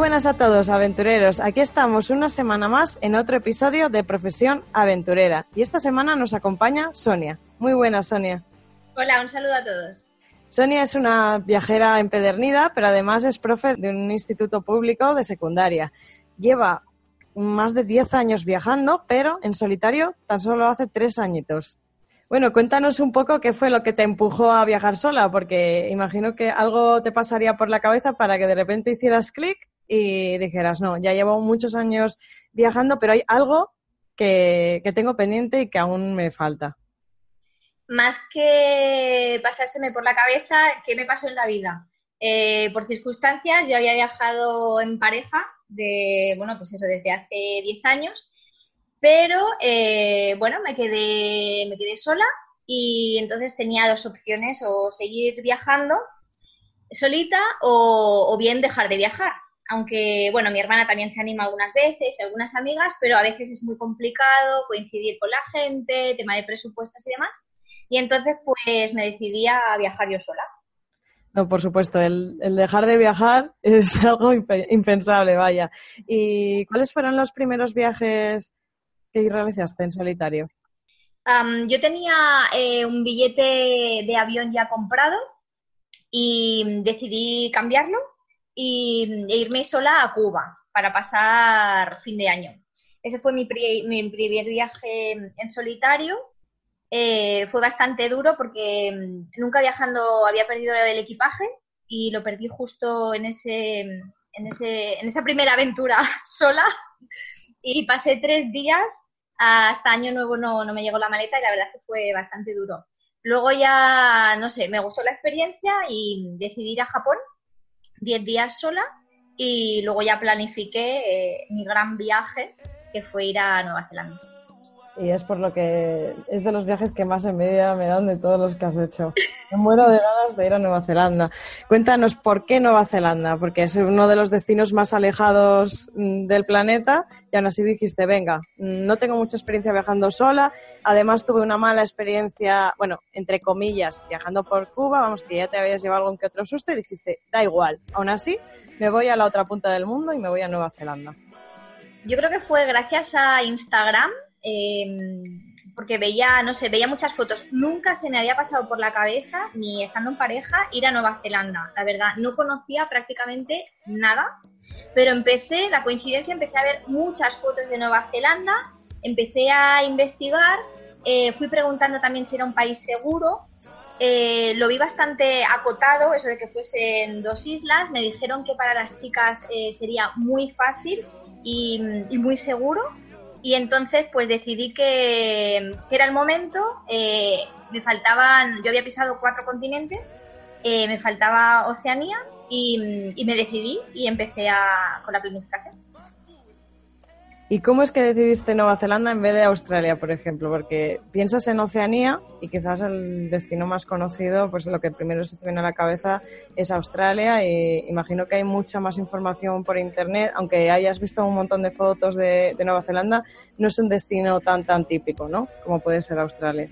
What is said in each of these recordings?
Buenas a todos, aventureros. Aquí estamos una semana más en otro episodio de Profesión Aventurera. Y esta semana nos acompaña Sonia. Muy buenas, Sonia. Hola, un saludo a todos. Sonia es una viajera empedernida, pero además es profe de un instituto público de secundaria. Lleva más de 10 años viajando, pero en solitario tan solo hace tres añitos. Bueno, cuéntanos un poco qué fue lo que te empujó a viajar sola, porque imagino que algo te pasaría por la cabeza para que de repente hicieras clic y dijeras, no, ya llevo muchos años viajando, pero hay algo que, tengo pendiente y que aún me falta. Más que pasárseme por la cabeza, ¿qué me pasó en la vida? Eh, por circunstancias, yo había viajado en pareja de, bueno, pues eso, desde hace 10 años, pero eh, bueno, me quedé, me quedé sola y entonces tenía dos opciones, o seguir viajando solita o bien dejar de viajar aunque, bueno, mi hermana también se anima algunas veces, algunas amigas, pero a veces es muy complicado coincidir con la gente, tema de presupuestos y demás. Y entonces, pues me decidí a viajar yo sola. No, por supuesto, el, dejar de viajar es algo impensable, vaya. ¿Y cuáles fueron los primeros viajes que realizaste en solitario? yo tenía eh, un billete de avión ya comprado y decidí cambiarlo y, e irme sola a Cuba para pasar fin de año. Ese fue mi, primer viaje en solitario. Eh, fue bastante duro porque mm, nunca viajando había perdido el equipaje y lo perdí justo en, ese, en, ese, en esa primera aventura sola. Y pasé tres días, hasta Año Nuevo no, no me llegó la maleta y la verdad es que fue bastante duro. Luego ya, no sé, me gustó la experiencia y decidí ir a Japón 10 días sola y luego ya planifiqué eh, mi gran viaje, que fue ir a Nueva Zelanda. Y es por lo que es de los viajes que más envidia me dan de todos los que has hecho. Me muero de ganas de ir a Nueva Zelanda. Cuéntanos por qué Nueva Zelanda, porque es uno de los destinos más alejados mm, del planeta y aún así dijiste, venga, no tengo mucha experiencia viajando sola, además tuve una mala experiencia, bueno, entre comillas, viajando por Cuba, vamos, que ya te habías llevado algún que otro susto y dijiste, da igual, aún así me voy a la otra punta del mundo y me voy a Nueva Zelanda. Yo creo que fue gracias a Instagram Em, porque veía, no sé, veía muchas fotos. Nunca se me había pasado por la cabeza, ni estando en pareja, ir a Nueva Zelanda. La verdad, no conocía prácticamente nada, pero empecé, la coincidencia, empecé a ver muchas fotos de Nueva Zelanda, empecé a investigar, eh, fui preguntando también si era un país seguro. Eh, lo vi bastante acotado, eso de que fuesen dos islas. Me dijeron que para las chicas eh, sería muy fácil y muy seguro y entonces pues decidí que, era el momento, eh, me faltaban, yo había pisado cuatro continentes, eh, me faltaba Oceanía y, y, me decidí y empecé a, con la planificación. ¿Y cómo es que decidiste Nueva Zelanda en vez de Australia, por ejemplo? Porque piensas en Oceanía y quizás el destino más conocido, pues lo que primero se te viene a la cabeza es Australia y imagino que hay mucha más información por internet, aunque hayas visto un montón de fotos de, Nueva Zelanda, no es un destino tan tan típico, ¿no? Como puede ser Australia.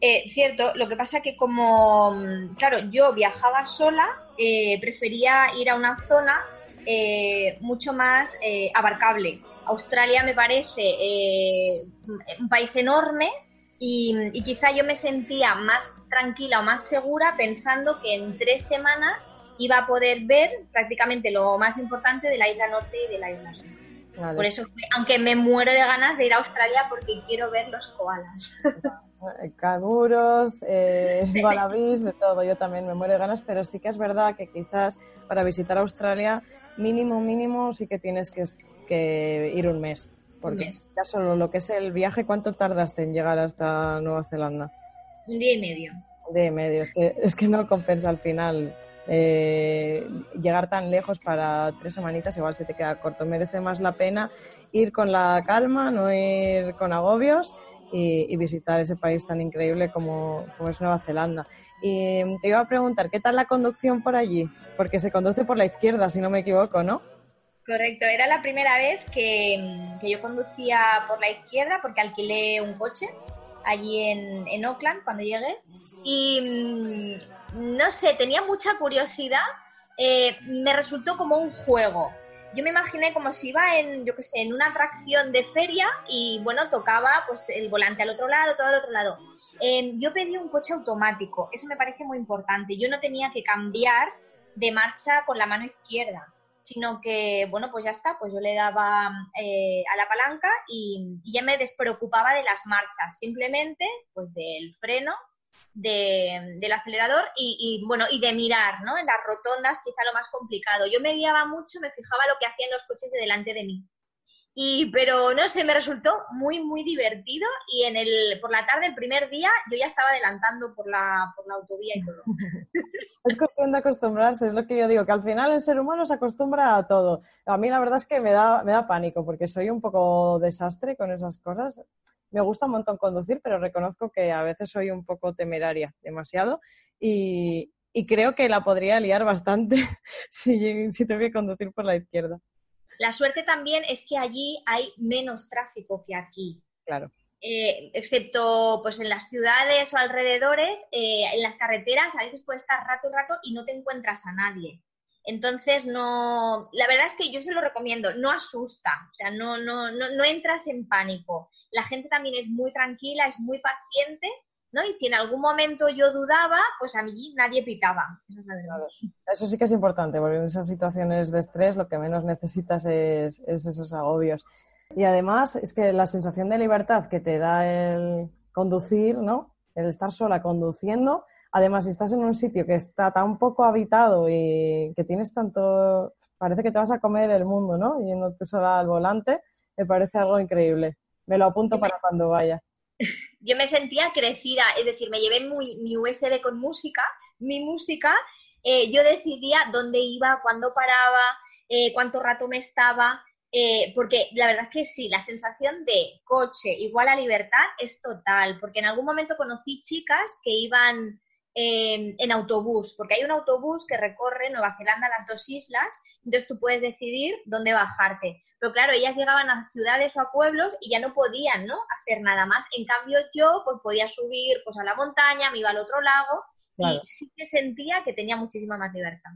Eh, cierto, lo que pasa que como, claro, yo viajaba sola, eh, prefería ir a una zona eh, mucho más abarcable Australia me parece eh, un país enorme y, quizá yo me sentía más tranquila o más segura pensando que en tres semanas iba a poder ver prácticamente lo más importante de la isla norte y de la isla sur. Por eso, aunque me muero de ganas de ir a Australia porque quiero ver los koalas. Canguros, eh, de todo. Yo también me muero de ganas, pero sí que es verdad que quizás para visitar Australia, mínimo, mínimo, sí que tienes que que ir un mes. Porque ya solo lo que es el viaje, ¿cuánto tardaste en llegar hasta Nueva Zelanda? Un día y medio. Un día y medio, es que, es que no compensa al final. Eh, llegar tan lejos para tres semanitas igual se te queda corto. Merece más la pena ir con la calma, no ir con agobios y, visitar ese país tan increíble como, es Nueva Zelanda. Y te iba a preguntar, ¿qué tal la conducción por allí? Porque se conduce por la izquierda, si no me equivoco, ¿no? Correcto, era la primera vez que, yo conducía por la izquierda porque alquilé un coche allí en, en Oakland cuando llegué y mm, no sé, tenía mucha curiosidad, eh, me resultó como un juego. Yo me imaginé como si iba en, yo qué sé, en una atracción de feria y bueno, tocaba pues el volante al otro lado, todo al otro lado. Em, yo pedí un coche automático, eso me parece muy importante. Yo no tenía que cambiar de marcha con la mano izquierda sino que, bueno, pues ya está, pues yo le daba eh, a la palanca y, ya me despreocupaba de las marchas, simplemente pues del freno, del acelerador y, bueno, y de mirar, ¿no? En las rotondas, quizá lo más complicado. Yo me guiaba mucho, me fijaba lo que hacían los coches de delante de mí. Y, pero no sé, me resultó muy, muy divertido y en el, por la tarde, el primer día, yo ya estaba adelantando por la, por la autovía y todo. es cuestión de acostumbrarse, es lo que yo digo, que al final el ser humano se acostumbra a todo. A mí la verdad es que me da, me da pánico porque soy un poco desastre con esas cosas. Me gusta un montón conducir, pero reconozco que a veces soy un poco temeraria, demasiado, y, y creo que la podría liar bastante si, si tengo que conducir por la izquierda. La suerte también es que allí hay menos tráfico que aquí. Claro. Eh, excepto pues en las ciudades o alrededores, eh, en las carreteras a veces puedes estar rato y rato y no te encuentras a nadie. Entonces no, la verdad es que yo se lo recomiendo, no asusta, o sea, no, no, no, no entras en pánico. La gente también es muy tranquila, es muy paciente ¿no? Y si en algún momento yo dudaba, pues a mí nadie pitaba. Eso, sí que es importante, porque en esas situaciones de estrés lo que menos necesitas es, esos agobios. Y además es que la sensación de libertad que te da el conducir, ¿no? El estar sola conduciendo, además si estás en un sitio que está tan poco habitado y que tienes tanto, parece que te vas a comer el mundo, ¿no? Yendo tú sola al volante, me parece algo increíble. Me lo apunto para cuando vaya. yo me sentía crecida, es decir, me llevé mi, USB con música, mi música, eh, yo decidía dónde iba, cuándo paraba, eh, cuánto rato me estaba, eh, porque la verdad es que sí, la sensación de coche igual a libertad es total, porque en algún momento conocí chicas que iban en autobús, porque hay un autobús que recorre Nueva Zelanda, las dos islas, entonces tú puedes decidir dónde bajarte. Pero claro, ellas llegaban a ciudades o a pueblos y ya no podían, ¿no? Hacer nada más. En cambio, yo pues podía subir pues a la montaña, me iba al otro lago y sí que sentía que tenía muchísima más libertad.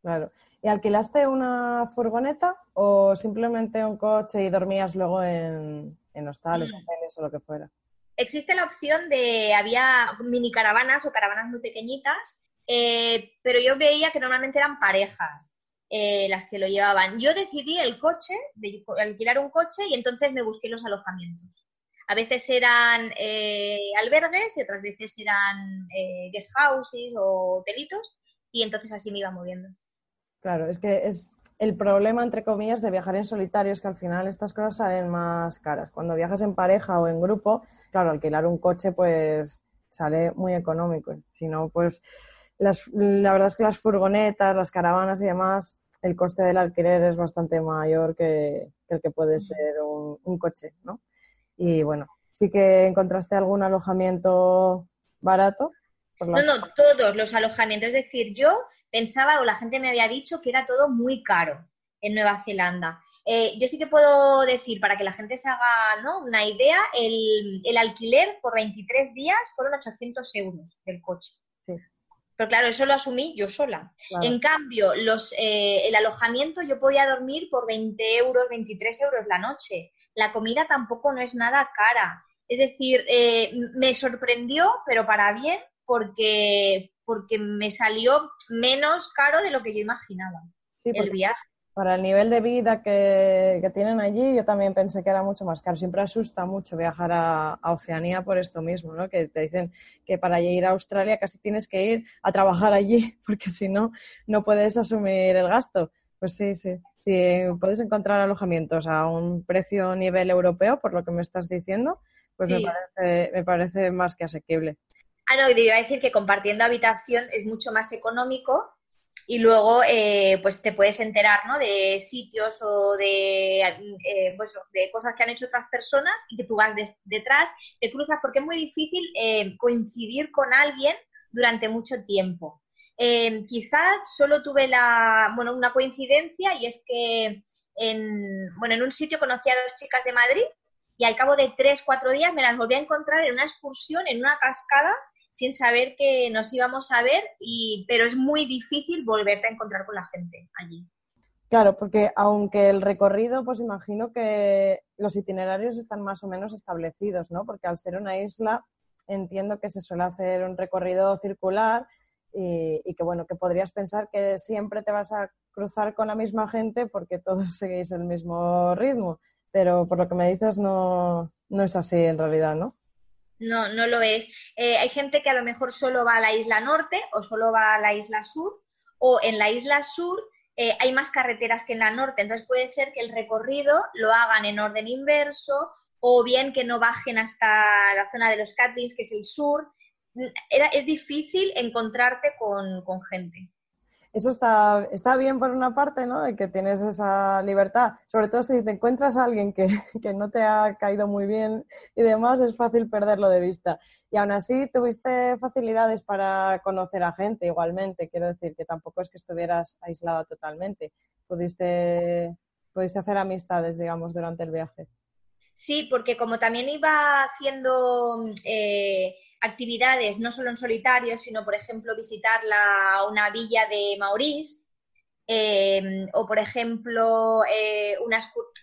Claro. ¿Y alquilaste una furgoneta o simplemente un coche y dormías luego en, en hostales, mm. o lo que fuera? Existe la opción de, había mini caravanas o caravanas muy pequeñitas, eh, pero yo veía que normalmente eran parejas. Eh, las que lo llevaban. Yo decidí el coche, de alquilar un coche y entonces me busqué los alojamientos. A veces eran eh, albergues y otras veces eran eh, guest houses o hotelitos y entonces así me iba moviendo. Claro, es que es, el problema, entre comillas, de viajar en solitario es que al final estas cosas salen más caras. Cuando viajas en pareja o en grupo, claro, alquilar un coche pues sale muy económico. Si no, pues las, la verdad es que las furgonetas, las caravanas y demás, el coste del alquiler es bastante mayor que, el que puede ser un, coche, ¿no? Y bueno, sí que encontraste algún alojamiento barato. No, no, todos los alojamientos. Es decir, yo pensaba o la gente me había dicho que era todo muy caro en Nueva Zelanda. Eh, yo sí que puedo decir, para que la gente se haga ¿no? una idea, el, el, alquiler por 23 días fueron 800 euros del coche. Pero claro, eso lo asumí yo sola. En cambio, los, eh, el alojamiento yo podía dormir por 20 euros, 23 euros la noche. La comida tampoco no es nada cara. Es decir, eh, me sorprendió, pero para bien, porque, porque me salió menos caro de lo que yo imaginaba el viaje. Para el nivel de vida que, tienen allí, yo también pensé que era mucho más caro. Siempre asusta mucho viajar a, Oceanía por esto mismo, ¿no? Que te dicen que para ir a Australia casi tienes que ir a trabajar allí, porque si no, no puedes asumir el gasto. Pues sí, sí. Si puedes encontrar alojamientos a un precio nivel europeo, por lo que me estás diciendo, pues me, parece, me parece más que asequible. Ah, no, iba a decir que compartiendo habitación es mucho más económico y luego eh, pues te puedes enterar ¿no? de sitios o de, eh, pues, de cosas que han hecho otras personas y que tú vas detrás, te cruzas, porque es muy difícil eh, coincidir con alguien durante mucho tiempo. quizás solo tuve la, bueno, una coincidencia y es que en, bueno, en un sitio conocí a dos chicas de Madrid y al cabo de tres, cuatro días me las volví a encontrar en una excursión, en una cascada sin saber que nos íbamos a ver, y, pero es muy difícil volverte a encontrar con la gente allí. Claro, porque aunque el recorrido, pues imagino que los itinerarios están más o menos establecidos, ¿no? Porque al ser una isla, entiendo que se suele hacer un recorrido circular y, y, que, bueno, que podrías pensar que siempre te vas a cruzar con la misma gente porque todos seguís el mismo ritmo, pero por lo que me dices no, no es así en realidad, ¿no? No, no lo es. Eh, hay gente que a lo mejor solo va a la isla norte o solo va a la isla sur, o en la isla sur eh, hay más carreteras que en la norte, entonces puede ser que el recorrido lo hagan en orden inverso o bien que no bajen hasta la zona de los Catlins, que es el sur. Era, es difícil encontrarte con, con gente eso está, está bien por una parte, ¿no? De que tienes esa libertad. Sobre todo si te encuentras a alguien que, que, no te ha caído muy bien y demás, es fácil perderlo de vista. Y aún así tuviste facilidades para conocer a gente igualmente. Quiero decir que tampoco es que estuvieras aislada totalmente. Pudiste, pudiste hacer amistades, digamos, durante el viaje. Sí, porque como también iba haciendo... Eh actividades no solo en solitario, sino, por ejemplo, visitar la, una villa de Maurice, eh, o, por ejemplo, eh,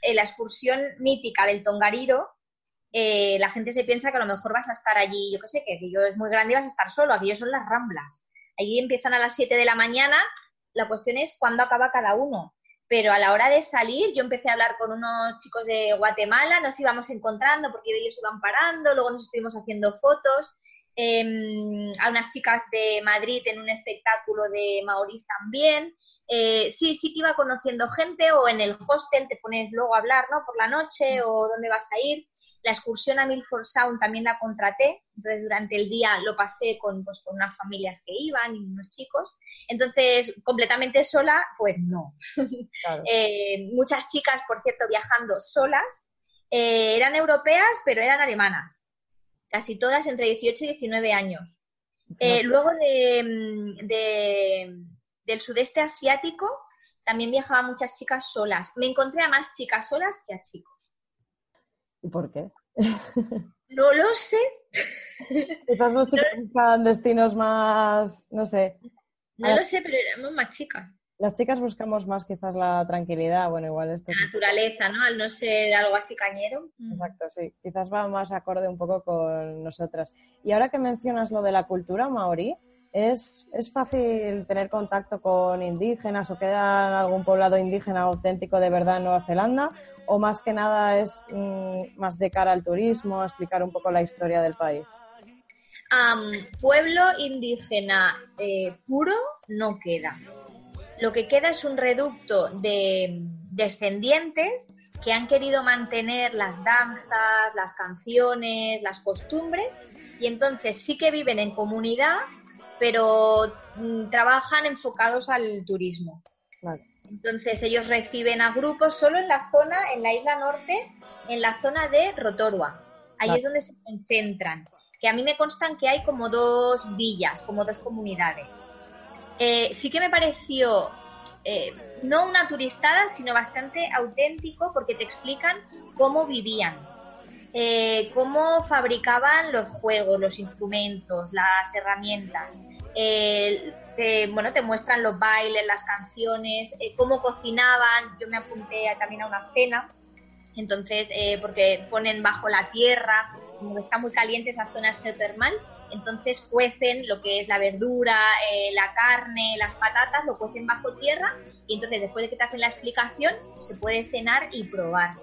eh, la excursión mítica del Tongariro, la gente se piensa que a lo mejor vas a estar allí, yo qué sé, que aquello es muy grande y vas a estar solo, aquello son las ramblas. Allí empiezan a las 7 de la mañana, la cuestión es cuándo acaba cada uno. Pero a la hora de salir, yo empecé a hablar con unos chicos de Guatemala, nos íbamos encontrando porque ellos iban parando, luego nos estuvimos haciendo fotos Em, a unas chicas de Madrid en un espectáculo de Maurice también. Eh, sí, sí que iba conociendo gente o en el hostel te pones luego a hablar, ¿no? Por la noche o dónde vas a ir. La excursión a Milford Sound también la contraté, entonces durante el día lo pasé con, pues, con unas familias que iban y unos chicos. Entonces, completamente sola, pues no. Eh, muchas chicas, por cierto, viajando solas, eh, eran europeas, pero eran alemanas casi todas entre 18 y 19 años. Eh, luego mm, de, del sudeste asiático también viajaban muchas chicas solas. Me encontré a más chicas solas que a chicos. ¿Y por qué? No lo sé. Quizás los chicos buscan destinos más, no sé. No lo sé, pero éramos más chicas. Las chicas buscamos más quizás la tranquilidad, bueno, igual esto... La naturaleza, ¿no? Al no ser algo así cañero. Mm. Exacto, sí. Quizás va más acorde un poco con nosotras. Y ahora que mencionas lo de la cultura maorí, ¿es, ¿es fácil tener contacto con indígenas o queda algún poblado indígena auténtico de verdad en Nueva Zelanda? ¿O más que nada es mm, más de cara al turismo, explicar un poco la historia del país? pueblo indígena eh, puro no queda lo que queda es un reducto de descendientes que han querido mantener las danzas, las canciones, las costumbres y entonces sí que viven en comunidad, pero mm, trabajan enfocados al turismo. Entonces ellos reciben a grupos solo en la zona, en la isla norte, en la zona de Rotorua. Ahí es donde se concentran. Que a mí me constan que hay como dos villas, como dos comunidades. Eh, sí que me pareció eh, no una turistada, sino bastante auténtico porque te explican cómo vivían, eh, cómo fabricaban los juegos, los instrumentos, las herramientas. te, bueno, te muestran los bailes, las canciones, cómo cocinaban. Yo me apunté también a una cena, entonces, porque ponen bajo la tierra, como está muy caliente esa zona geotermal, entonces cuecen lo que es la verdura, eh, la carne, las patatas, lo cuecen bajo tierra y entonces después de que te hacen la explicación se puede cenar y probar.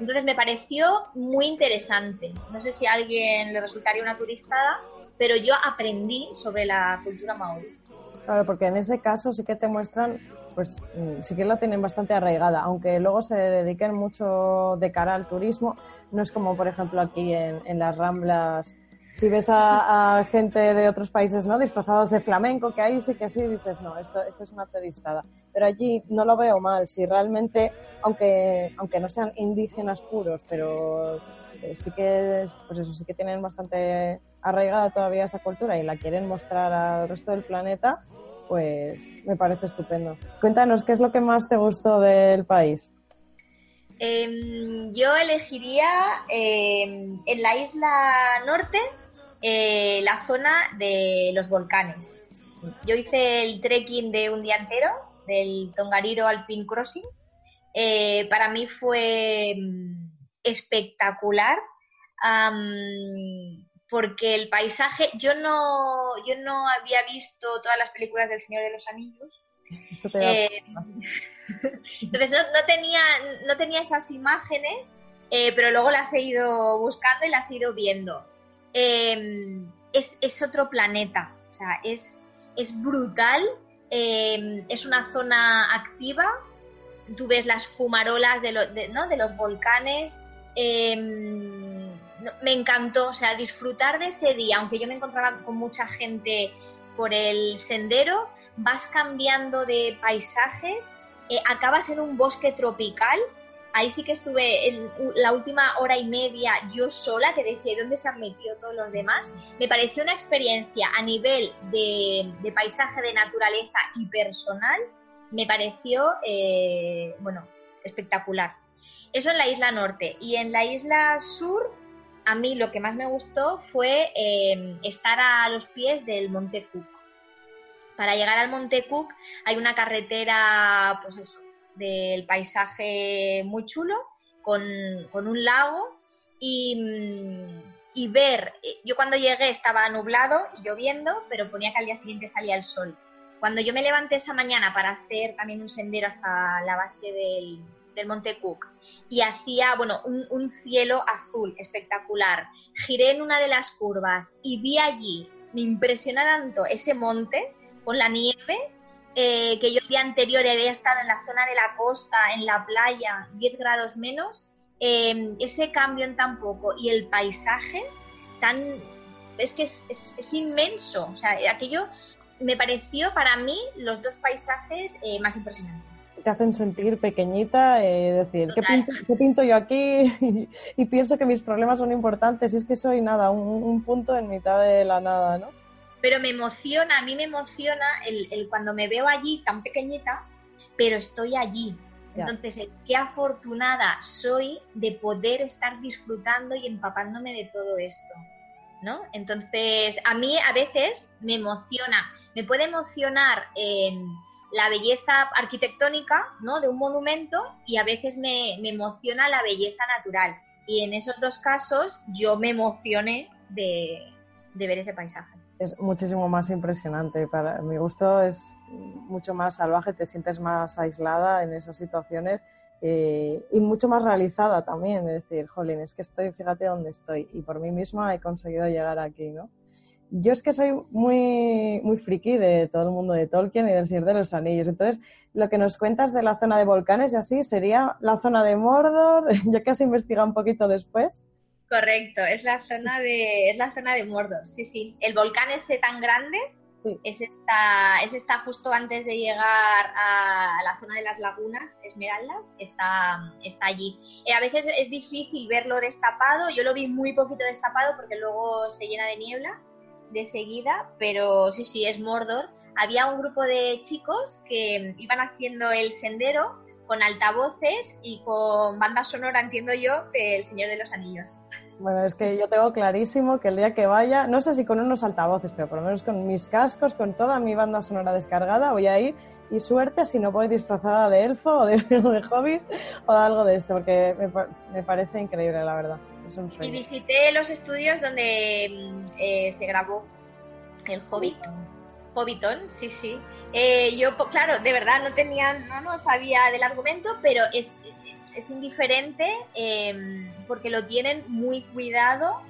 Entonces me pareció muy interesante. No sé si a alguien le resultaría una turistada, pero yo aprendí sobre la cultura maorí. Claro, porque en ese caso sí que te muestran, pues mm, sí que la tienen bastante arraigada, aunque luego se dediquen mucho de cara al turismo, no es como por ejemplo aquí en las Ramblas si ves a, gente de otros países no disfrazados de flamenco, que ahí sí que sí dices, no, esto, esto es una turistada. Pero allí no lo veo mal, si realmente, aunque, aunque no sean indígenas puros, pero eh, sí que, pues eso, sí que tienen bastante arraigada todavía esa cultura y la quieren mostrar al resto del planeta, pues me parece estupendo. Cuéntanos, ¿qué es lo que más te gustó del país? Em, yo elegiría em, en la isla norte eh, la zona de los volcanes. Yo hice el trekking de un día entero, del Tongariro Alpine Crossing. Eh, para mí fue mm, espectacular porque el paisaje, yo no, yo no había visto todas las películas del Señor de los Anillos. Eh, entonces no, tenía, no tenía esas imágenes, pero luego las he ido buscando y las he ido viendo. Em, es, otro planeta, o sea, es, es brutal, em, es una zona activa, tú ves las fumarolas de, de, los volcanes, em, me encantó, o sea, disfrutar de ese día, aunque yo me encontraba con mucha gente por el sendero, vas cambiando de paisajes, eh, acabas en un bosque tropical ahí sí que estuve la última hora y media yo sola, que decía, ¿dónde se han metido todos los demás? Me pareció una experiencia a nivel de, paisaje, de naturaleza y personal, me pareció, eh, bueno, espectacular. Eso en la isla norte. Y en la isla sur, a mí lo que más me gustó fue eh, estar a los pies del Monte Cook. Para llegar al Monte Cook hay una carretera, pues eso, del paisaje muy chulo, con, un lago mm, y, ver, eh, yo cuando llegué estaba nublado y lloviendo, pero ponía que al día siguiente salía el sol. Cuando yo me levanté esa mañana para hacer también un sendero hasta la base del, Monte Cook y hacía, bueno, un, un, cielo azul espectacular. Giré en una de las curvas y vi allí, me impresionó tanto ese monte con la nieve eh, que yo el día anterior había estado en la zona de la costa, en la playa, 10 grados menos, em, ese cambio en tan poco y el paisaje tan es que es, inmenso. O sea, aquello me pareció para mí los dos paisajes eh, más impresionantes. Te hacen sentir pequeñita, eh, decir, ¿qué pinto, yo aquí? y pienso que mis problemas son importantes. Y es que soy nada, un punto en mitad de la nada, ¿no? Pero me emociona, a mí me emociona el, cuando me veo allí tan pequeñita, pero estoy allí. Entonces, qué afortunada soy de poder estar disfrutando y empapándome de todo esto, ¿no? Entonces, a mí a veces me emociona, me puede emocionar la belleza arquitectónica, ¿no? De un monumento y a veces me, me emociona la belleza natural. Y en esos dos casos yo me emocioné de ver ese paisaje es muchísimo más impresionante. Para mi gusto es mucho más salvaje, te sientes más aislada en esas situaciones eh, y mucho más realizada también. Es decir, jolín, es que estoy, fíjate dónde estoy y por mí misma he conseguido llegar aquí, ¿no? yo es que soy muy, muy friki de todo el mundo de Tolkien y del Señor de los Anillos. Entonces, lo que nos cuentas de la zona de volcanes y así sería la zona de Mordor, ya que has investigado un poquito después. Correcto, es la zona de, es la zona de Mordor, sí, sí. El volcán ese tan grande es, esta, es esta justo antes de llegar a la zona de las lagunas Esmeraldas, está, está allí. Eh, a veces es difícil verlo destapado, yo lo vi muy poquito destapado porque luego se llena de niebla de seguida, pero sí, sí, es Mordor. Había un grupo de chicos que iban haciendo el sendero con altavoces y con banda sonora, entiendo yo, del Señor de los Anillos. Bueno, es que yo tengo clarísimo que el día que vaya, no sé si con unos altavoces, pero por lo menos con mis cascos, con toda mi banda sonora descargada, voy a ir y suerte si no voy disfrazada de elfo o de, de hobbit o de algo de esto, porque me, parece increíble, la verdad. Es un sueño. Y visité los estudios donde mm, eh, se grabó el Hobbit. Hobbiton, sí, sí. Eh, yo, claro, de verdad no tenía, no, no sabía del argumento, pero es, es indiferente em, porque lo tienen muy cuidado.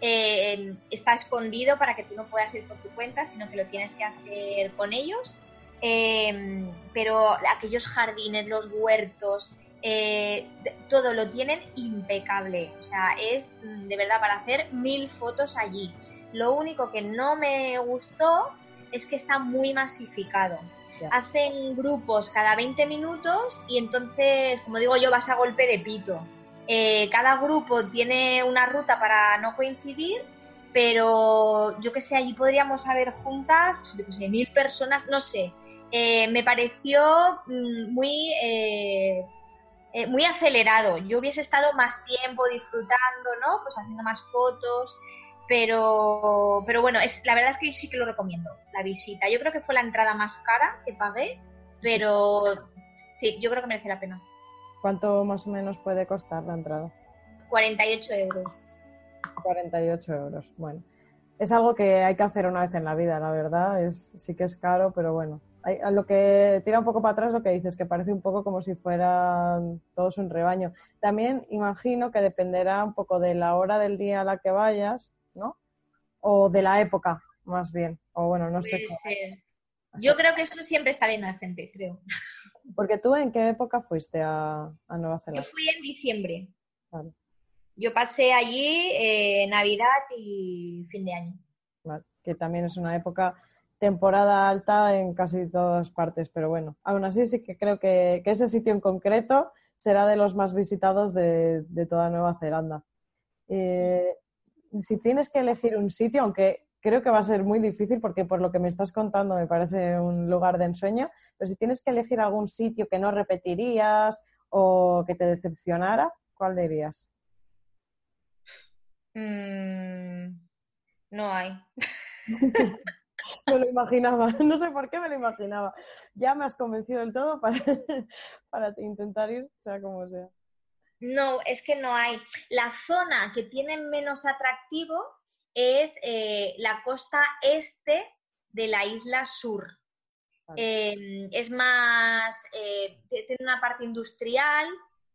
Em, está escondido para que tú no puedas ir por tu cuenta, sino que lo tienes que hacer con ellos. Em, pero aquellos jardines, los huertos, eh, todo lo tienen impecable. O sea, es mm, de verdad para hacer mil fotos allí. Lo único que no me gustó es que está muy masificado hacen grupos cada 20 minutos y entonces, como digo yo, vas a golpe de pito. Eh, cada grupo tiene una ruta para no coincidir, pero yo que sé, allí podríamos haber juntas, yo mil personas, no sé. Eh, me pareció mm, muy, eh, muy acelerado. Yo hubiese estado más tiempo disfrutando, ¿no? Pues haciendo más fotos. Pero, pero bueno, es, la verdad es que sí que lo recomiendo, la visita. Yo creo que fue la entrada más cara que pagué, pero sí, yo creo que merece la pena. ¿Cuánto más o menos puede costar la entrada? 48 euros. 48 euros, bueno. Es algo que hay que hacer una vez en la vida, la verdad. Es, sí que es caro, pero bueno. Hay, lo que tira un poco para atrás lo que dices, que parece un poco como si fueran todos un rebaño. También imagino que dependerá un poco de la hora del día a la que vayas, ¿no? O de la época, más bien. O bueno, no sé. Yo creo que eso siempre está lleno de gente, creo. Porque tú, ¿en qué época fuiste a, Nueva Zelanda? Yo fui en diciembre. Yo pasé allí eh, Navidad y fin de año. Que también es una época, temporada alta en casi todas partes, pero bueno, aún así sí que creo que, ese sitio en concreto será de los más visitados de, toda Nueva Zelanda. Eh, si tienes que elegir un sitio, aunque creo que va a ser muy difícil porque por lo que me estás contando me parece un lugar de ensueño, pero si tienes que elegir algún sitio que no repetirías o que te decepcionara, ¿cuál dirías? Mm, no hay. me lo imaginaba, no sé por qué me lo imaginaba. Ya me has convencido del todo para, para intentar ir, sea como sea. No, es que no hay. La zona que tiene menos atractivo es eh, la costa este de la isla sur. Em, es más, eh, tiene una parte industrial,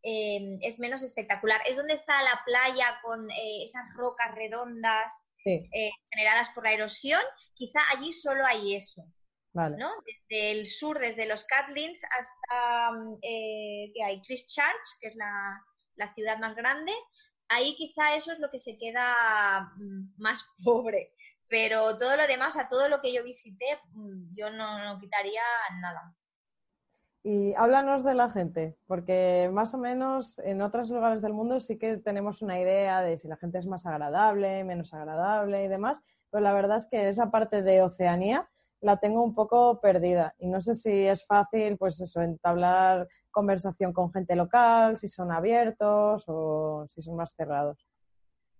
em, es menos espectacular. Es donde está la playa con eh, esas rocas redondas generadas por la erosión. Quizá allí solo hay eso. ¿no? Desde el sur, desde los Catlins hasta mm, que hay Christchurch, que es la, la ciudad más grande, ahí quizá eso es lo que se queda mm, más pobre. Pero todo lo demás, a todo lo que yo visité, mm, yo no, quitaría nada. Y háblanos de la gente, porque más o menos en otros lugares del mundo sí que tenemos una idea de si la gente es más agradable, menos agradable y demás, pero la verdad es que esa parte de Oceanía la tengo un poco perdida y no sé si es fácil, pues eso, entablar conversación con gente local, si son abiertos o si son más cerrados.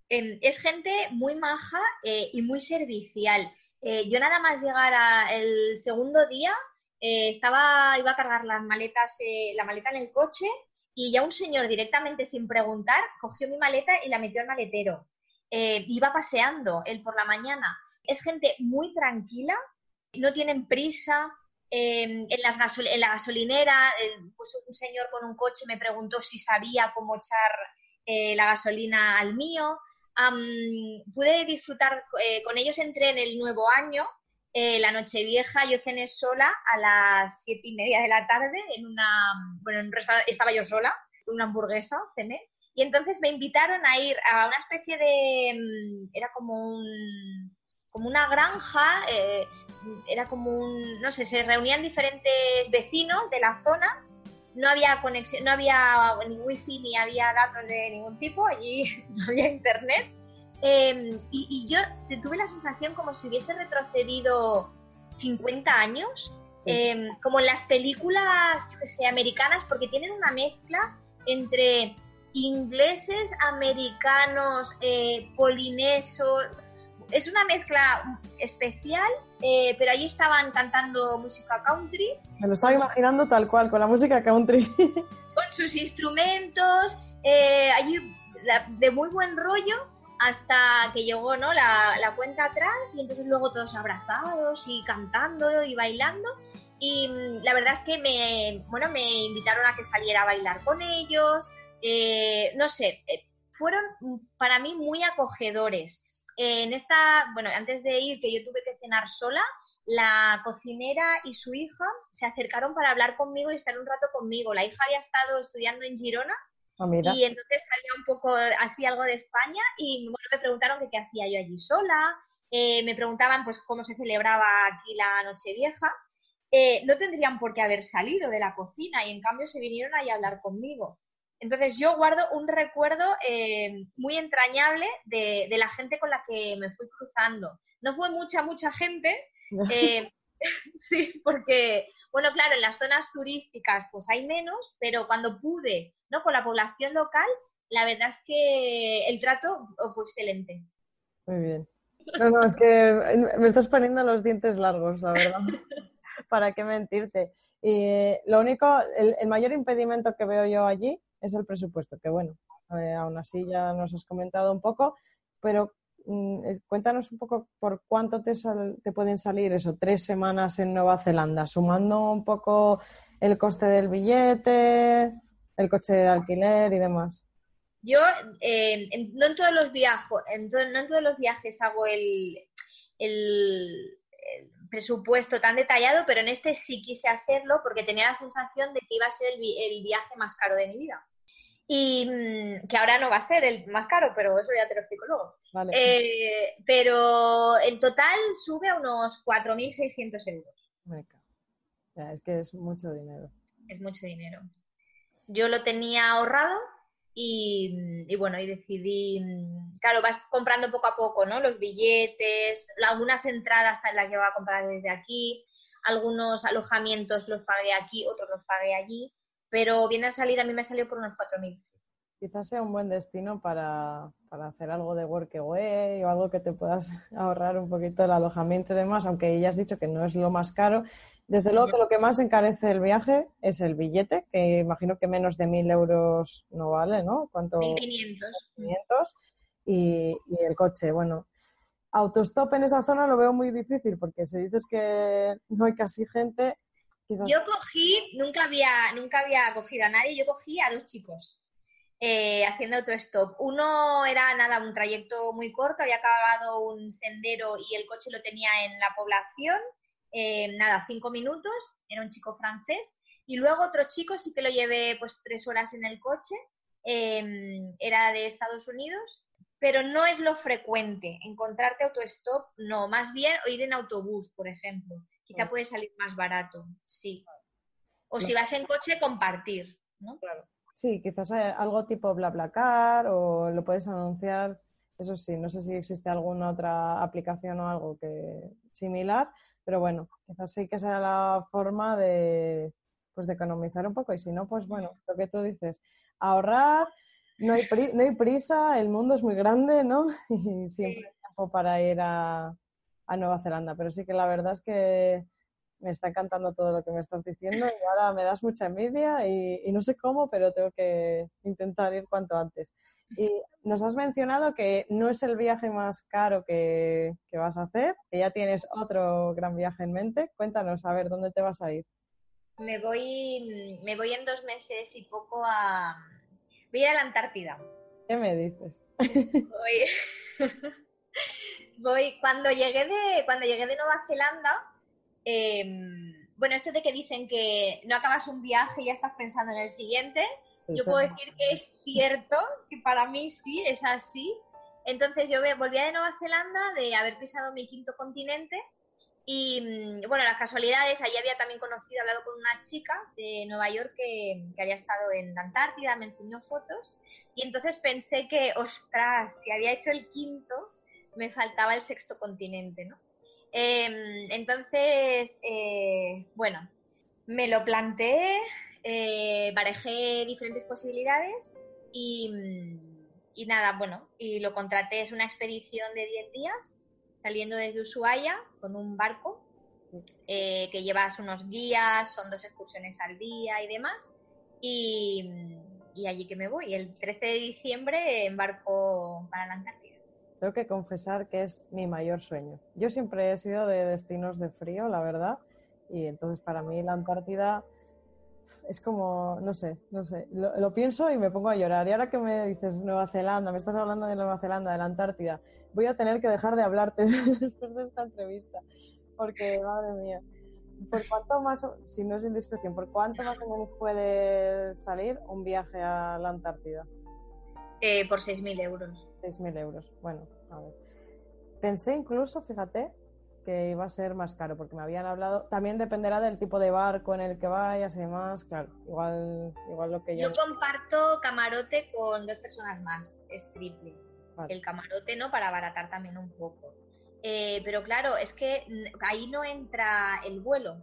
Es gente muy maja eh, y muy servicial. Eh, yo nada más llegar el segundo día, eh, estaba, iba a cargar las maletas, la maleta en el coche y ya un señor directamente sin preguntar cogió mi maleta y la metió al maletero. iba paseando él por la mañana. Es gente muy tranquila, no tienen prisa, Em, en, las en, la gasolinera, pues un señor con un coche me preguntó si sabía cómo echar eh, la gasolina al mío. pude disfrutar eh, con ellos, entré en el nuevo año, eh, la noche vieja, yo cené sola a las siete y media de la tarde en una, bueno, estaba yo sola, una hamburguesa, cené, y entonces me invitaron a ir a una especie de, mm, era como un, como una granja, eh, era como un, no sé, se reunían diferentes vecinos de la zona. No había conexión, no había ni wifi ni había datos de ningún tipo, allí no había internet. Em, y, yo tuve la sensación como si hubiese retrocedido 50 años, em, como en las películas, yo que sé, americanas, porque tienen una mezcla entre ingleses, americanos, eh, polinesos, es una mezcla especial, eh, pero allí estaban cantando música country. Me lo estaba imaginando tal cual, con la música country. Con sus instrumentos, eh, allí de muy buen rollo, hasta que llegó ¿no? la, la, cuenta atrás y entonces luego todos abrazados y cantando y bailando. Y mm, la verdad es que me, bueno, me invitaron a que saliera a bailar con ellos. Eh, no sé, fueron para mí muy acogedores en esta, bueno, antes de ir, que yo tuve que cenar sola, la cocinera y su hija se acercaron para hablar conmigo y estar un rato conmigo. La hija había estado estudiando en Girona ah, y entonces sabía un poco así algo de España y me preguntaron que qué hacía yo allí sola, eh, me preguntaban pues cómo se celebraba aquí la Nochevieja. Eh, no tendrían por qué haber salido de la cocina y en cambio se vinieron ahí a hablar conmigo. Entonces yo guardo un recuerdo eh, muy entrañable de, la gente con la que me fui cruzando. No fue mucha, mucha gente. Eh, sí, porque, bueno, claro, en las zonas turísticas pues hay menos, pero cuando pude, ¿no? Con la población local, la verdad es que el trato fue excelente. Muy bien. No, no, es que me estás poniendo los dientes largos, la verdad. ¿Para qué mentirte? Y lo único, el mayor impedimento que veo yo allí es el presupuesto, que bueno, eh, aún así ya nos has comentado un poco, pero mm, eh, cuéntanos un poco por cuánto te, te pueden salir eso, tres semanas en Nueva Zelanda, sumando un poco el coste del billete, el coche de alquiler y demás. Yo eh, no en todos los viajes, no en todos los viajes hago el, el, presupuesto tan detallado, pero en este sí quise hacerlo porque tenía la sensación de que iba a ser el viaje más caro de mi vida y mm, que ahora no va a ser el más caro, pero eso ya te lo explico luego. Eh, pero en total sube a unos 4.600 euros. es que es mucho dinero. Es mucho dinero. Yo lo tenía ahorrado y, mm, y, bueno, y decidí, mm, claro, vas comprando poco a poco, ¿no? Los billetes, algunas entradas las llevaba a comprar desde aquí, algunos alojamientos los pagué aquí, otros los pagué allí pero viene a salir, a mí me salió por unos 4.000. Quizás sea un buen destino para, hacer algo de workaway o algo que te puedas ahorrar un poquito el alojamiento y demás, aunque ya has dicho que no es lo más caro. Desde luego que lo que más encarece el viaje es el billete, que imagino que menos de 1.000 euros no vale, ¿no? ¿Cuánto? 1.500. Y, y el coche, bueno, autostop en esa zona lo veo muy difícil porque si dices que no hay casi gente, yo cogí, nunca había, nunca había cogido a nadie, yo cogí a dos chicos eh, haciendo autostop. Uno era nada, un trayecto muy corto, había acabado un sendero y el coche lo tenía en la población, eh, nada, cinco minutos, era un chico francés. Y luego otro chico sí que lo llevé pues tres horas en el coche, em, era de Estados Unidos, pero no es lo frecuente encontrarte autostop, no, más bien o ir en autobús, por ejemplo quizá puede salir más barato, sí. O si vas en coche, compartir, ¿no? Claro. Sí, quizás algo tipo BlaBlaCar o lo puedes anunciar, eso sí, no sé si existe alguna otra aplicación o algo que similar, pero bueno, quizás sí que sea la forma de, pues de economizar un poco y si no, pues bueno, lo que tú dices, ahorrar, no hay, no hay prisa, el mundo es muy grande, ¿no? Y siempre hay tiempo para ir a, a Nueva Zelanda. Pero sí que la verdad es que me está encantando todo lo que me estás diciendo y ahora me das mucha envidia y, no sé cómo, pero tengo que intentar ir cuanto antes. Y nos has mencionado que no es el viaje más caro que, vas a hacer, que ya tienes otro gran viaje en mente. Cuéntanos, a ver, ¿dónde te vas a ir? Me voy, me voy en dos meses y poco a... Voy a la Antártida. ¿Qué me dices? Voy, voy, cuando llegué de, cuando llegué de Nueva Zelanda, em, bueno, esto de que dicen que no acabas un viaje y ya estás pensando en el siguiente, yo puedo decir que es cierto, que para mí sí, es así. Entonces yo volvía de Nueva Zelanda de haber pisado mi quinto continente y mm, bueno, las casualidades, allí había también conocido, hablado con una chica de Nueva York que, que había estado en la Antártida, me enseñó fotos y entonces pensé que, ostras, si había hecho el quinto, me faltaba el sexto continente, ¿no? Em, entonces, eh, bueno, me lo planteé, eh, diferentes posibilidades y, nada, bueno, y lo contraté, es una expedición de 10 días, saliendo desde Ushuaia con un barco eh, que llevas unos guías, son dos excursiones al día y demás, y, allí que me voy, el 13 de diciembre embarco para la. Tengo que confesar que es mi mayor sueño. Yo siempre he sido de destinos de frío, la verdad, y entonces para mí la Antártida es como, no sé, no sé, lo, pienso y me pongo a llorar. Y ahora que me dices Nueva Zelanda, me estás hablando de Nueva Zelanda, de la Antártida, voy a tener que dejar de hablarte después de esta entrevista, porque, madre mía, ¿por cuánto más, si no es indiscreción, por cuánto más o menos puede salir un viaje a la Antártida? Eh, por 6.000 euros. 6.000 euros. Bueno, a ver. Pensé incluso, fíjate, que iba a ser más caro, porque me habían hablado. También dependerá del tipo de barco en el que vayas y demás. Claro, igual, igual lo que yo. Yo comparto camarote con dos personas más, es triple. Vale. El camarote, ¿no? Para abaratar también un poco. Eh, pero claro, es que ahí no entra el vuelo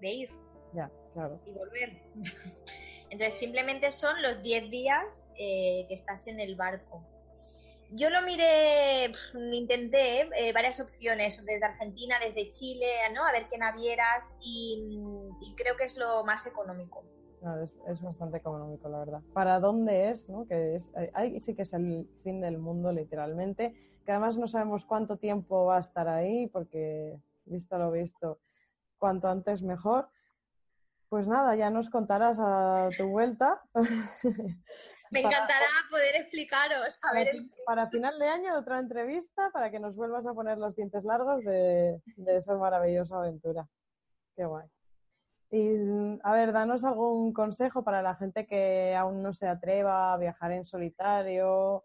de ir Ya, claro. y volver. Entonces simplemente son los 10 días eh, que estás en el barco. Yo lo miré, intenté eh, varias opciones, desde Argentina, desde Chile, ¿no? A ver qué navieras y, mm, y creo que es lo más económico. No, es, es bastante económico, la verdad. ¿Para dónde es? ¿no? Que es, ahí sí que es el fin del mundo, literalmente. Que además no sabemos cuánto tiempo va a estar ahí, porque, visto lo visto, cuanto antes mejor. Pues nada, ya nos contarás a tu vuelta. Me Para- encantará poder explicaros. A para, ver, el- para final de año otra entrevista para que nos vuelvas a poner los dientes largos de, de esa maravillosa aventura. Qué guay. Y a ver, danos algún consejo para la gente que aún no se atreva a viajar en solitario,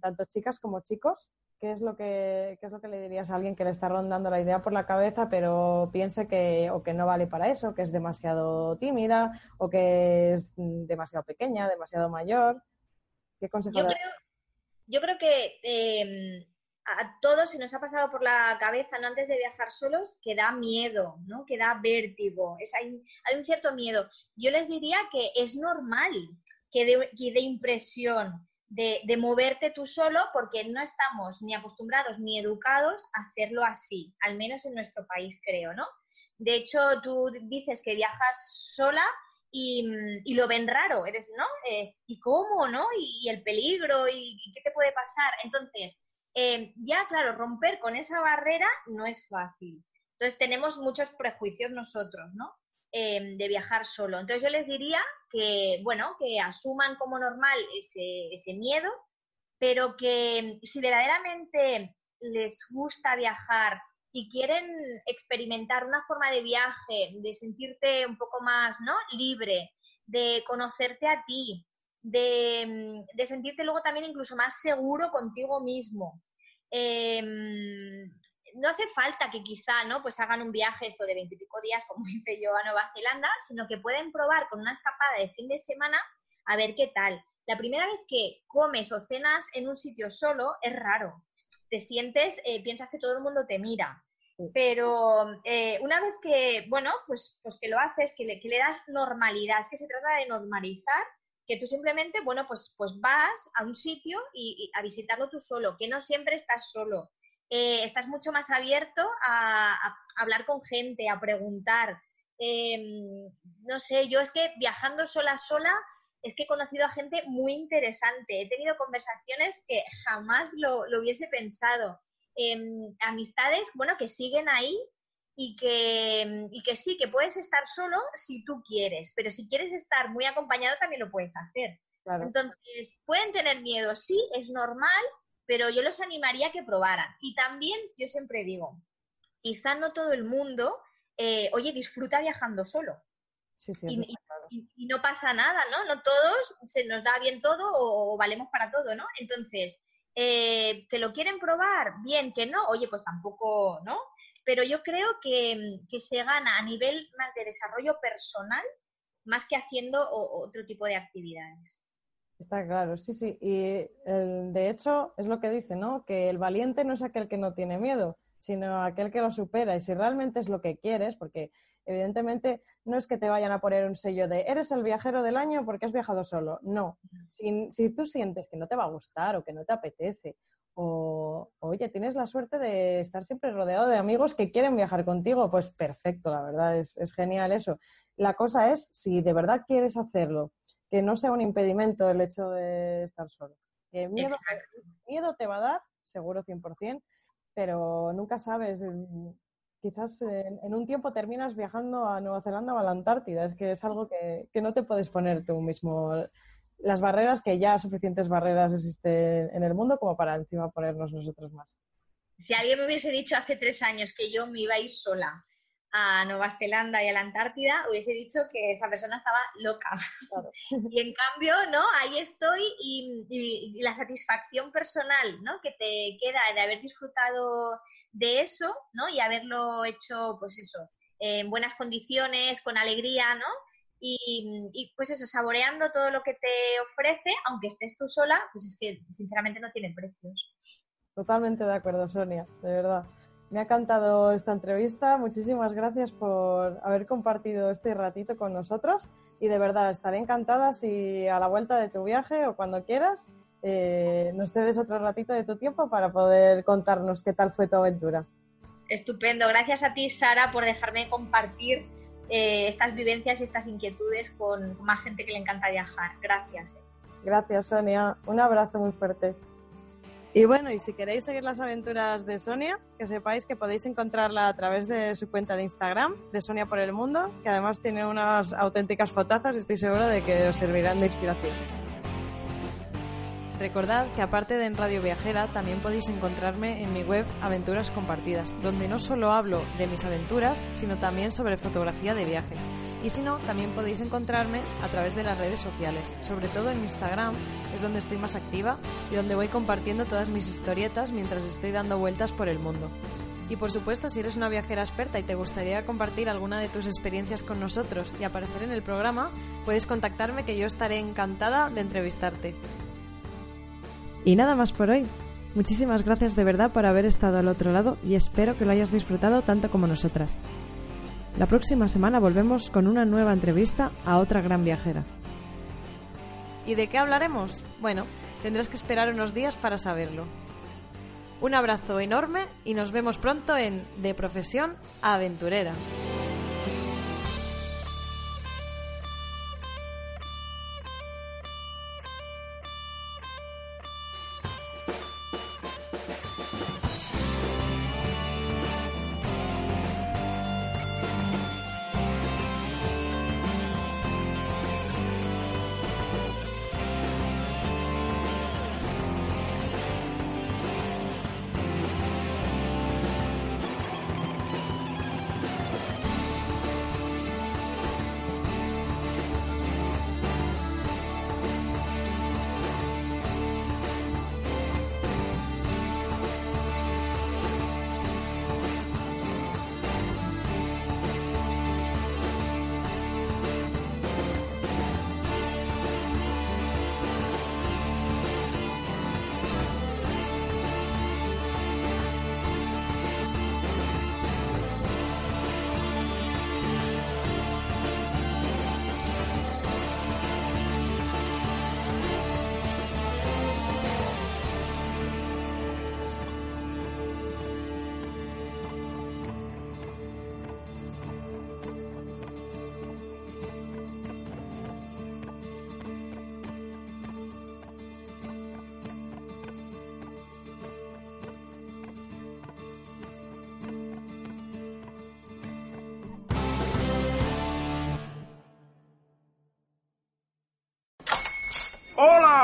tanto chicas como chicos. ¿Qué es lo que, qué es lo que le dirías a alguien que le está rondando la idea por la cabeza, pero piense que o que no vale para eso, que es demasiado tímida, o que es mm, demasiado pequeña, demasiado mayor? ¿Qué consejo yo creo, yo creo que eh, a todos se nos ha pasado por la cabeza, ¿no? Antes de viajar solos, que da miedo, ¿no? Que da vértigo. Es, hay, hay un cierto miedo. Yo les diría que es normal que dé que dé impresión de, de moverte tú solo porque no estamos ni acostumbrados ni educados a hacerlo así, al menos en nuestro país, creo, ¿no? De hecho, tú dices que viajas sola y, y lo ven raro, eres, ¿no? Eh, ¿Y cómo, no? Y, el peligro, y, y qué te puede pasar? Entonces, eh, ya, claro, romper con esa barrera no es fácil. Entonces, tenemos muchos prejuicios nosotros, ¿no? Eh, de viajar solo. Entonces, yo les diría que, bueno, que asuman como normal ese, miedo, pero que si verdaderamente les gusta viajar y quieren experimentar una forma de viaje, de sentirte un poco más ¿no? libre, de conocerte a ti, de, de sentirte luego también incluso más seguro contigo mismo. No hace falta que quizá no pues hagan un viaje esto de veintipico días como hice yo a Nueva Zelanda, sino que pueden probar con una escapada de fin de semana a ver qué tal. La primera vez que comes o cenas en un sitio solo es raro. Te sientes, eh, piensas que todo el mundo te mira. Pero eh, una vez que, bueno, pues, pues que lo haces, que le, que le das normalidad, es que se trata de normalizar que tú simplemente, bueno, pues, pues vas a un sitio y, y a visitarlo tú solo, que no siempre estás solo. Eh, estás mucho más abierto a, a, hablar con gente, a preguntar. Eh, no sé, yo es que viajando sola, sola, es que he conocido a gente muy interesante. He tenido conversaciones que jamás lo, lo hubiese pensado. Eh, amistades, bueno, que siguen ahí y que, y que sí, que puedes estar solo si tú quieres, pero si quieres estar muy acompañado también lo puedes hacer. Entonces, pueden tener miedo, sí, es normal, pero yo los animaría a que probaran. Y también, yo siempre digo, quizá no todo el mundo, eh, oye, disfruta viajando solo. Sí, sí, y, no pasa nada, ¿no? No todos se nos da bien todo o, valemos para todo, ¿no? Entonces, eh, que lo quieren probar, bien, que no, oye, pues tampoco, ¿no? Pero yo creo que, que se gana a nivel más de desarrollo personal más que haciendo otro tipo de actividades. Está claro, sí, sí. Y de hecho es lo que dice, ¿no? Que el valiente no es aquel que no tiene miedo, sino aquel que lo supera. Y si realmente es lo que quieres, porque evidentemente no es que te vayan a poner un sello de eres el viajero del año porque has viajado solo. No. Si, si tú sientes que no te va a gustar o que no te apetece, o oye, tienes la suerte de estar siempre rodeado de amigos que quieren viajar contigo, pues perfecto, la verdad, es, es genial eso. La cosa es si de verdad quieres hacerlo que no sea un impedimento el hecho de estar solo. miedo, miedo te va a dar, seguro 100%, pero nunca sabes. Quizás en, un tiempo terminas viajando a Nueva Zelanda o a la Antártida. Es que es algo que, que no te puedes poner tú mismo. Las barreras, que ya suficientes barreras existen en el mundo como para encima ponernos nosotros más. Si alguien me hubiese dicho hace tres años que yo me iba a ir sola a Nueva Zelanda y a la Antártida, hubiese dicho que esa persona estaba loca. Y en cambio, ¿no? Ahí estoy y, la satisfacción personal, ¿no? Que te queda de haber disfrutado de eso, ¿no? Y haberlo hecho, pues eso, en buenas condiciones, con alegría, ¿no? Y, y, pues eso, saboreando todo lo que te ofrece, aunque estés tú sola, pues es que sinceramente no tiene precios. Totalmente de acuerdo, Sonia, de verdad. Me ha encantado esta entrevista. Muchísimas gracias por haber compartido este ratito con nosotros. Y de verdad, estaré encantada si a la vuelta de tu viaje o cuando quieras eh, nos cedes otro ratito de tu tiempo para poder contarnos qué tal fue tu aventura. Estupendo. Gracias a ti, Sara, por dejarme compartir eh, estas vivencias y estas inquietudes con más gente que le encanta viajar. Gracias. Eh. Gracias, Sonia. Un abrazo muy fuerte. Y bueno, y si queréis seguir las aventuras de Sonia, que sepáis que podéis encontrarla a través de su cuenta de Instagram, de Sonia por el Mundo, que además tiene unas auténticas fotazas y estoy segura de que os servirán de inspiración. Recordad que aparte de en Radio Viajera, también podéis encontrarme en mi web Aventuras Compartidas, donde no solo hablo de mis aventuras, sino también sobre fotografía de viajes. Y si no, también podéis encontrarme a través de las redes sociales, sobre todo en Instagram, es donde estoy más activa y donde voy compartiendo todas mis historietas mientras estoy dando vueltas por el mundo. Y por supuesto, si eres una viajera experta y te gustaría compartir alguna de tus experiencias con nosotros y aparecer en el programa, puedes contactarme que yo estaré encantada de entrevistarte. Y nada más por hoy. Muchísimas gracias de verdad por haber estado al otro lado y espero que lo hayas disfrutado tanto como nosotras. La próxima semana volvemos con una nueva entrevista a otra gran viajera. ¿Y de qué hablaremos? Bueno, tendrás que esperar unos días para saberlo. Un abrazo enorme y nos vemos pronto en De Profesión Aventurera.